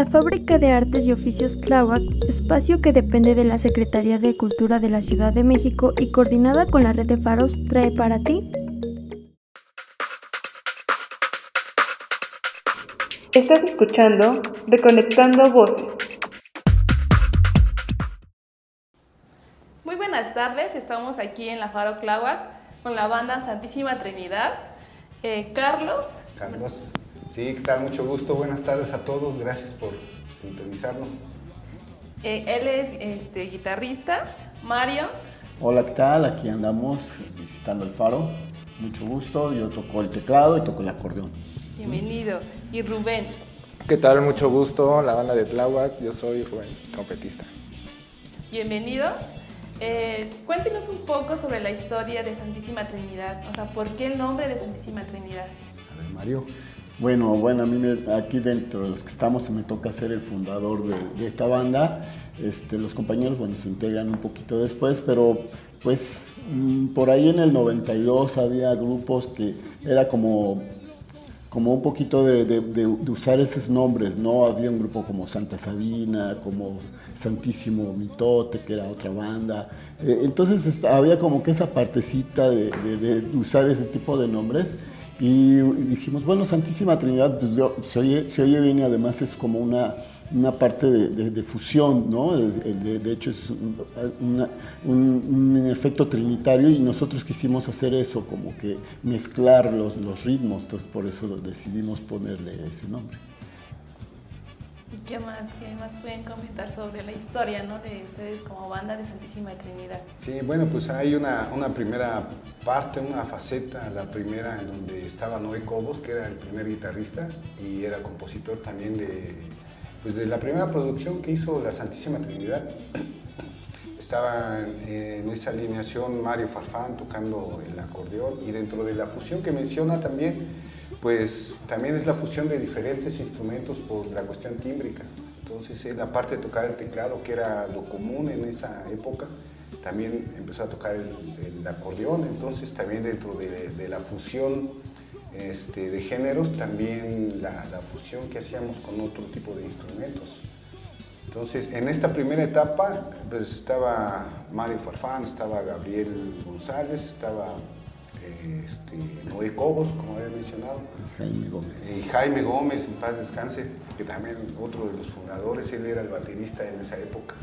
La Fábrica de Artes y Oficios Tláhuac, espacio que depende de la Secretaría de Cultura de la Ciudad de México y coordinada con la red de faros, trae para ti. Estás escuchando Reconectando Voces. Muy buenas tardes, estamos aquí en la Faro Tláhuac con la banda Santísima Trinidad. Eh, Carlos. Carlos. Sí, ¿qué tal? Mucho gusto. Buenas tardes a todos. Gracias por sintonizarnos. Eh, él es este, guitarrista. Mario. Hola, ¿qué tal? Aquí andamos visitando el faro. Mucho gusto. Yo toco el teclado y toco el acordeón. Bienvenido. Y Rubén. ¿Qué tal? Mucho gusto. La banda de Tláhuac. Yo soy Rubén, trompetista. Bienvenidos. Eh, cuéntenos un poco sobre la historia de Santísima Trinidad. O sea, ¿por qué el nombre de Santísima Trinidad? A ver, Mario. Bueno, bueno, a mí me, aquí dentro de los que estamos me toca ser el fundador de, esta banda. Este, los compañeros, bueno, se integran un poquito después, pero pues mm, por ahí en el 92 había grupos que era como, como un poquito de, usar esos nombres, ¿no? Había un grupo como Santa Sabina, como Santísimo Mitote, que era otra banda. Eh, entonces había como que esa partecita de usar ese tipo de nombres. Y dijimos, bueno, Santísima Trinidad, pues se, oye, bien y además es como una, una parte de, fusión, ¿no? De, hecho es un, un, efecto trinitario y nosotros quisimos hacer eso, como que mezclar los, los ritmos, entonces por eso decidimos ponerle ese nombre. ¿Qué más, ¿Qué más pueden comentar sobre la historia ¿no? de ustedes como banda de Santísima Trinidad? Sí, bueno, pues hay una, una, primera parte, una faceta, la primera en donde estaba Noé Cobos, que era el primer guitarrista y era compositor también de, pues de la primera producción que hizo la Santísima Trinidad. Estaba en esa alineación Mario Farfán tocando el acordeón y dentro de la fusión que menciona también pues también es la fusión de diferentes instrumentos por la cuestión tímbrica. Entonces, es la parte de tocar el teclado, que era lo común en esa época, también empezó a tocar el, acordeón, entonces también dentro de, la fusión este, de géneros, también la, fusión que hacíamos con otro tipo de instrumentos. Entonces, en esta primera etapa, pues estaba Mario Farfán, estaba Gabriel González, estaba este, Noé Cobos, como había mencionado. Jaime Gómez. Y Jaime Gómez, en paz descanse, que también otro de los fundadores, él era el baterista en esa época.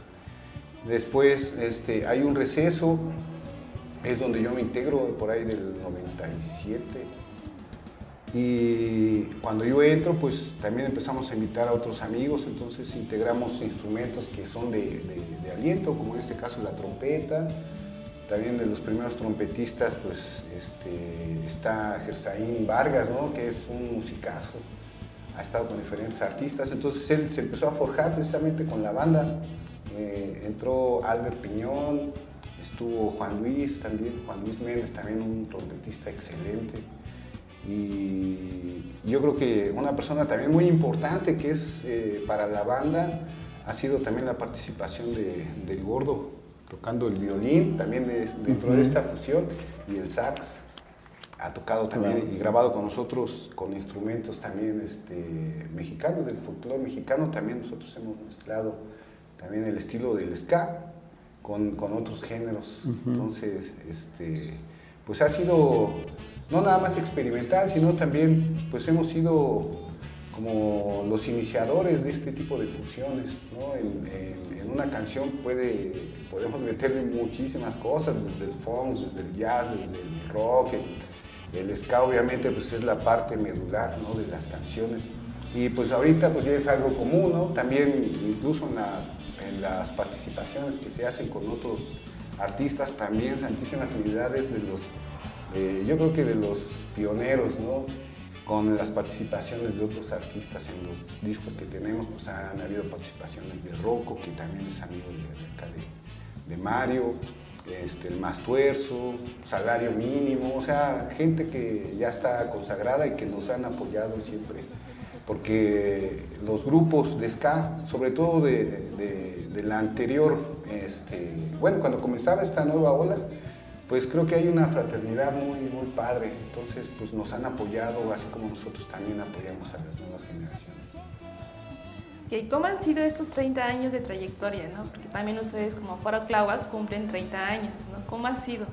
Después este, hay un receso, es donde yo me integro por ahí del 97. Y cuando yo entro, pues también empezamos a invitar a otros amigos, entonces integramos instrumentos que son de aliento, como en este caso la trompeta, también de los primeros trompetistas, pues este, está Gersaín Vargas, ¿no? que es un musicazo, ha estado con diferentes artistas, entonces él se empezó a forjar precisamente con la banda. Eh, entró Albert Piñón, estuvo Juan Luis también, Juan Luis Méndez, también un trompetista excelente. Y yo creo que una persona también muy importante que es eh, para la banda ha sido también la participación de, del gordo, tocando el violín, también dentro de esta fusión, y el sax. Ha tocado también y grabado con nosotros con instrumentos también este, mexicanos, del folclore mexicano. También nosotros hemos mezclado también el estilo del ska con, con otros géneros. Entonces, este, pues ha sido no nada más experimental, sino también pues hemos sido como los iniciadores de este tipo de fusiones. ¿no? en, una canción puede, podemos meterle muchísimas cosas, desde el funk, desde el jazz, desde el rock. El, ska obviamente pues es la parte medular ¿no? de las canciones. Y pues ahorita pues ya es algo común, ¿no? También incluso en, las participaciones que se hacen con otros artistas, también Santísima Trinidad es de los, eh, yo creo que de los pioneros, ¿no? Con las participaciones de otros artistas en los discos que tenemos, pues han habido participaciones de Rocco, que también es amigo de, de, Mario, este, el Más Tuerzo, Salario Mínimo, o sea, gente que ya está consagrada y que nos han apoyado siempre. Porque los grupos de ska, sobre todo de, de la anterior, este, bueno, cuando comenzaba esta nueva ola, pues creo que hay una fraternidad muy, muy padre. Entonces, pues nos han apoyado, así como nosotros también apoyamos a las nuevas generaciones. ¿Cómo han sido estos 30 años de trayectoria? ¿no? Porque también ustedes como Foro Tláhuac cumplen 30 años. ¿no? ¿Cómo ha sido?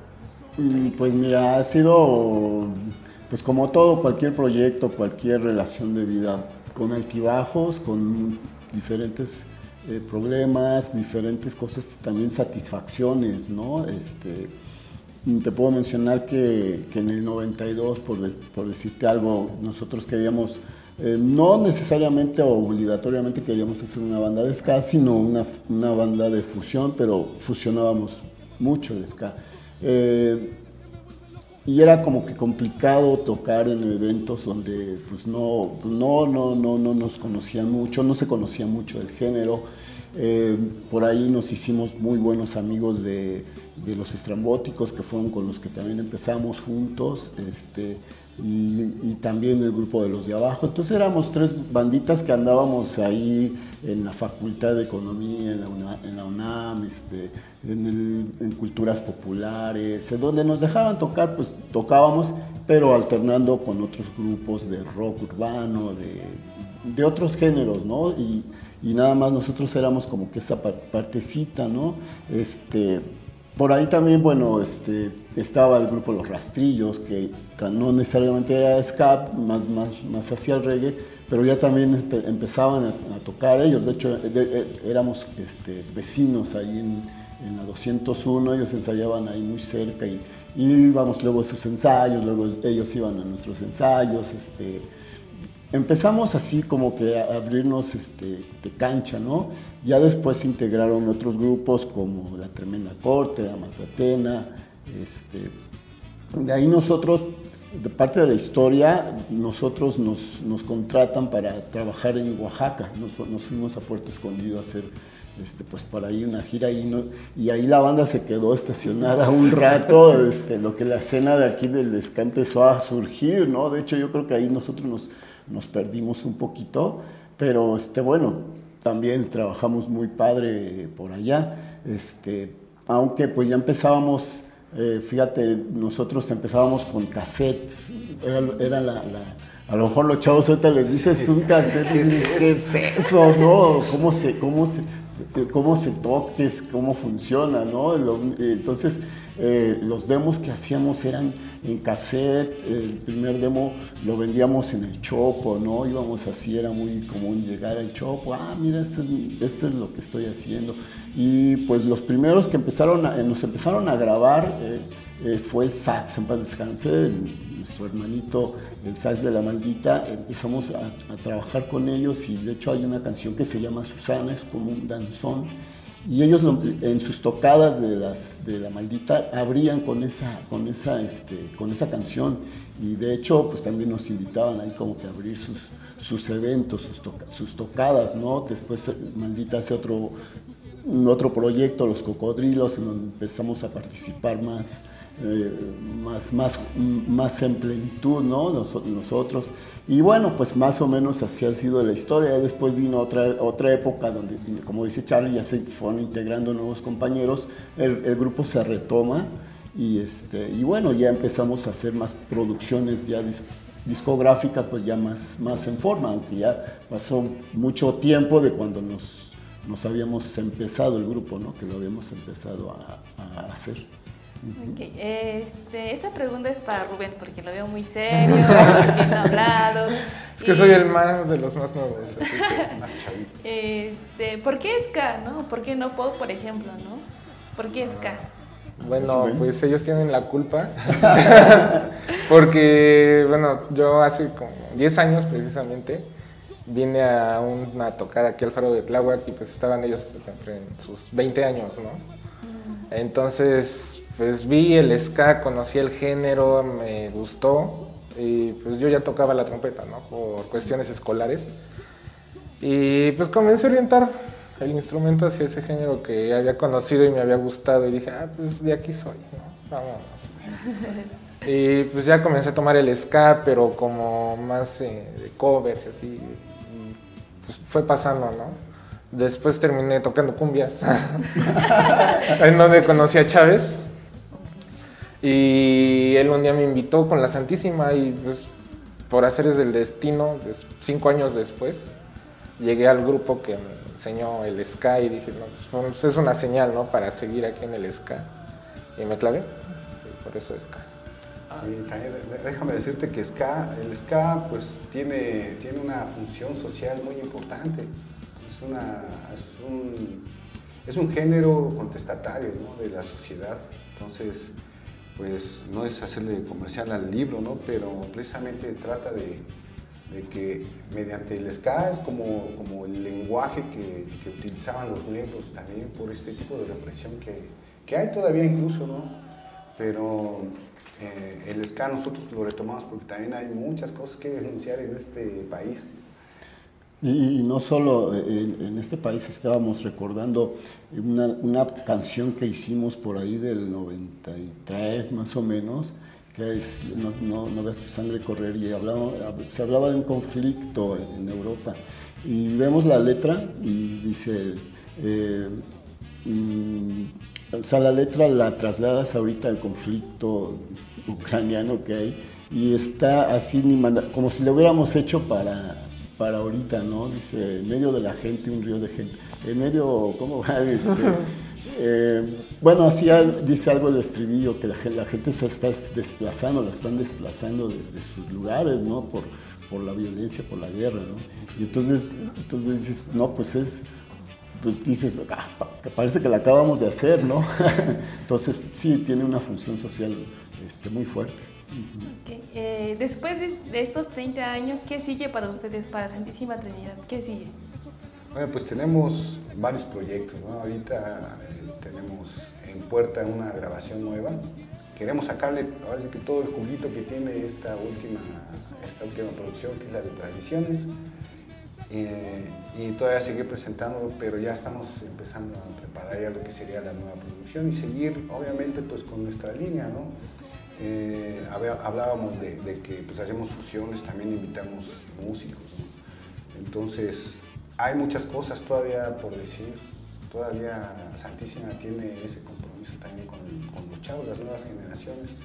Mm, pues mira, ha sido, pues como todo, cualquier proyecto, cualquier relación de vida, con altibajos, con diferentes eh, problemas, diferentes cosas, también satisfacciones, ¿no? Este, te puedo mencionar que, en el 92, por, por, decirte algo, nosotros queríamos, eh, no necesariamente o obligatoriamente queríamos hacer una banda de ska, sino una, una banda de fusión, pero fusionábamos mucho de ska. Eh, y era como que complicado tocar en eventos donde pues no, no, no, no, no nos conocían mucho, no se conocía mucho el género. Eh, por ahí nos hicimos muy buenos amigos de, los estrambóticos, que fueron con los que también empezamos juntos, este, y, y, también el grupo de los de abajo. Entonces éramos tres banditas que andábamos ahí en la Facultad de Economía, en la, UNAM, este, en, culturas populares, donde nos dejaban tocar, pues tocábamos, pero alternando con otros grupos de rock urbano, de, de otros géneros, ¿no? Y, nada más nosotros éramos como que esa partecita, ¿no? Este, por ahí también, bueno, este, estaba el grupo Los Rastrillos, que no necesariamente era ska, más, más, más hacia el reggae, pero ya también empezaban a, tocar ellos. De hecho, éramos este, vecinos ahí en, en, la 201, ellos ensayaban ahí muy cerca y, íbamos luego a sus ensayos, luego ellos iban a nuestros ensayos. Este, empezamos así como que a abrirnos este, de cancha, ¿no? Ya después se integraron otros grupos como La Tremenda Corte, La Matatena, este, de ahí nosotros, de parte de la historia, nosotros nos, nos contratan para trabajar en Oaxaca, nos, nos, fuimos a Puerto Escondido a hacer este, pues para ir una gira y, no, y ahí la banda se quedó estacionada un rato, este, lo que la escena de aquí del ska empezó a surgir, ¿no? De hecho yo creo que ahí nosotros nos nos perdimos un poquito, pero este, bueno, también trabajamos muy padre por allá, este, aunque pues ya empezábamos, eh, fíjate, nosotros empezábamos con cassettes, era, la, a lo mejor los chavos ahorita les dices un cassette, ¿qué es eso? ¿no? ¿Cómo se, cómo se, cómo se toques, cómo funciona, ¿no? Entonces, eh, los demos que hacíamos eran en cassette, el primer demo lo vendíamos en el Chopo, ¿no? Íbamos así, era muy común llegar al Chopo, ah, mira, esto es, lo que estoy haciendo. Y pues los primeros que empezaron nos empezaron a grabar eh, eh, fue Sax, en paz descanse, nuestro hermanito, el Sax de la Maldita, empezamos a, trabajar con ellos y de hecho hay una canción que se llama Susana, es como un danzón y ellos en sus tocadas de, las, de la maldita abrían con esa, con, esa, este, con esa canción y de hecho pues también nos invitaban ahí como que a abrir sus, sus eventos, sus, sus tocadas, ¿no? Después eh, maldita hace otro, otro proyecto, Los Cocodrilos, en donde empezamos a participar más, eh, más, más, más en plenitud, ¿no? nosotros. Y bueno, pues más o menos así ha sido la historia. Después vino otra, otra época donde, como dice Charlie, ya se fueron integrando nuevos compañeros, el, grupo se retoma y, este, y bueno, ya empezamos a hacer más producciones ya discográficas, pues ya más, más en forma, aunque ya pasó mucho tiempo de cuando nos, nos habíamos empezado el grupo, ¿no? que lo habíamos empezado a, a hacer. Okay. Este, esta pregunta es para Rubén porque lo veo muy serio, bien hablado. Es que soy el más de los más nuevos, así que más chavito. Este, ¿Por qué ska, no? ¿Por qué no pop, por ejemplo, no? ¿Por qué ska? Bueno, pues ellos tienen la culpa. porque, bueno, yo hace como 10 años precisamente vine a una tocada aquí al Faro de Tláhuac y pues estaban ellos en sus 20 años, ¿no? Entonces pues vi el ska, conocí el género, me gustó y pues yo ya tocaba la trompeta, ¿no? Por cuestiones escolares. Y pues comencé a orientar el instrumento hacia ese género que había conocido y me había gustado y dije, ah, pues de aquí soy, ¿no? Vámonos. y pues ya comencé a tomar el ska, pero como más eh, de covers y así. pues fue pasando, ¿no? Después terminé tocando cumbias, en donde conocí a Chávez. Y él un día me invitó con la Santísima y pues por hacer es el destino, cinco años después, llegué al grupo que me enseñó el ska y dije, no, pues, pues es una señal, ¿no? Para seguir aquí en el ska. Y me clavé, por eso ska. Sí, también, déjame decirte que ska, el ska pues tiene, tiene una función social muy importante. Es, una, es, un, es un género contestatario de la sociedad. Entonces, pues no es hacerle comercial al libro, ¿no? pero precisamente trata de, que mediante el ska es como, como el lenguaje que, utilizaban los negros también por este tipo de represión que, que hay todavía incluso, ¿no? Pero eh, el ska nosotros lo retomamos porque también hay muchas cosas que denunciar en este país. Y, no solo en, en, este país, estábamos recordando una, canción que hicimos por ahí del 93 más o menos, que es No, veas tu sangre correr, y hablaba, se hablaba de un conflicto en, Europa. Y vemos la letra y dice, eh, mm, o sea, la letra la trasladas ahorita al conflicto ucraniano que hay y está así como si lo hubiéramos hecho para, para ahorita, ¿no? Dice, en medio de la gente, un río de gente. En medio, ¿cómo va? Este, eh, bueno, así dice algo el estribillo, que la, gente se está desplazando, la están desplazando de, sus lugares, ¿no? Por, por la violencia, por la guerra, ¿no? Y entonces, entonces dices, no, pues es, pues dices, ah, parece que la acabamos de hacer, ¿no? entonces sí, tiene una función social este, muy fuerte. Eh, después de, estos 30 años, ¿qué sigue para ustedes, para Santísima Trinidad? ¿Qué sigue? Bueno, pues tenemos varios proyectos, ¿no? Ahorita eh, tenemos en puerta una grabación nueva. Queremos sacarle, sí que todo el juguito que tiene esta última, esta última producción, que es la de Tradiciones. Eh, y todavía seguir presentando, pero ya estamos empezando a preparar ya lo que sería la nueva producción y seguir, obviamente, pues con nuestra línea, ¿no? Eh, hablábamos de, que pues hacemos fusiones, también invitamos músicos. Entonces, hay muchas cosas todavía por decir. Todavía Santísima tiene ese compromiso también con, con los chavos, las nuevas generaciones.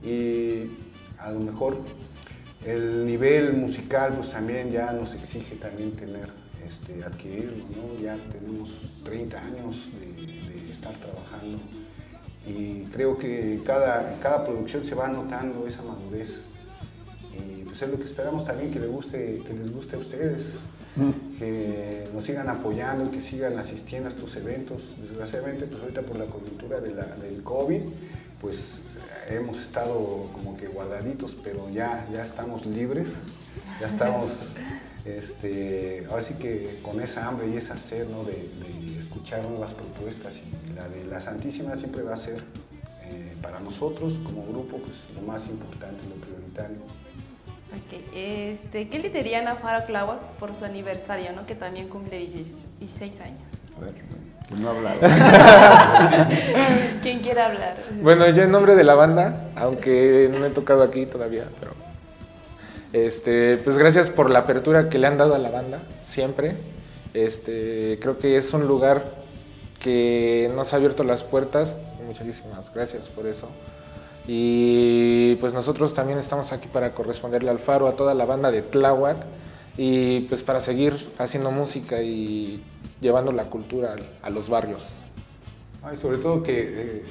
Y a lo mejor el nivel musical pues también ya nos exige también tener, este, adquirirlo, ¿no? Ya tenemos 30 años de, de estar trabajando y creo que cada, cada producción se va notando esa madurez y pues es lo que esperamos también que les guste, que les guste a ustedes, mm. que nos sigan apoyando, que sigan asistiendo a estos eventos. Desgraciadamente, pues ahorita por la coyuntura de la, del COVID, pues hemos estado como que guardaditos, pero ya, ya estamos libres, ya estamos, este, ahora sí que con esa hambre y esa sed ¿no? de, de escuchar nuevas propuestas y la de la Santísima siempre va a ser eh, para nosotros como grupo pues, lo más importante, lo prioritario. Okay. Este, ¿Qué le dirían a Faro por su aniversario, ¿no? que también cumple 16 años? A ver, ¿quién no hablar? ¿Quién quiere hablar? Bueno, yo en nombre de la banda, aunque no he tocado aquí todavía, pero este, pues gracias por la apertura que le han dado a la banda, siempre. Este, creo que es un lugar que nos ha abierto las puertas. Muchísimas gracias por eso. Y pues nosotros también estamos aquí para corresponderle al Faro, a toda la banda de Tláhuac y pues para seguir haciendo música y llevando la cultura a los barrios. y sobre todo que eh,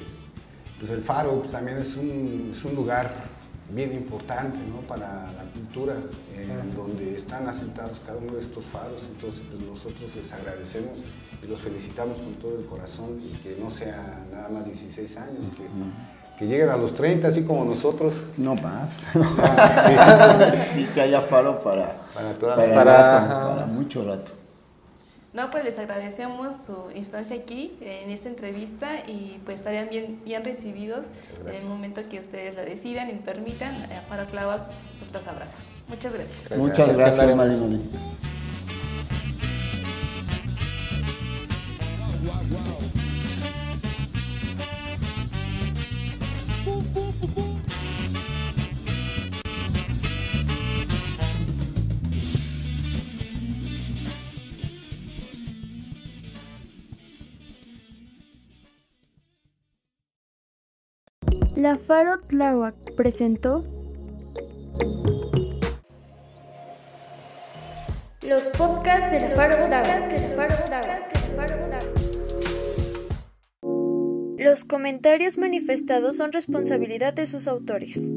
pues el Faro también es un lugar bien importante ¿no? para la cultura, en donde están asentados cada uno de estos faros, entonces pues, nosotros les agradecemos y los felicitamos con todo el corazón y que no sea nada más 16 años, que, que lleguen a los 30 así como nosotros. No más. sí. que haya faro para, para, toda para, para, para mucho rato. No, pues les agradecemos su instancia aquí en esta entrevista y pues estarían bien, bien recibidos en el momento que ustedes lo decidan y permitan. Para Clava pues los abraza. Muchas gracias. gracias. Muchas gracias, Mali. La Faro Tláhuac presentó Los podcasts de la Faro Los comentarios manifestados son responsabilidad de sus autores.